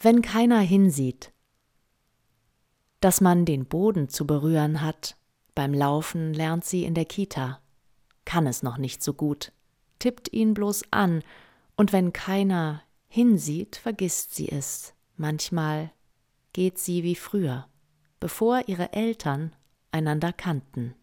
Wenn keiner hinsieht, dass man den Boden zu berühren hat, beim Laufen lernt sie in der Kita, kann es noch nicht so gut, tippt ihn bloß an, und wenn keiner hinsieht, vergisst sie es. Manchmal geht sie wie früher, bevor ihre Eltern einander kannten.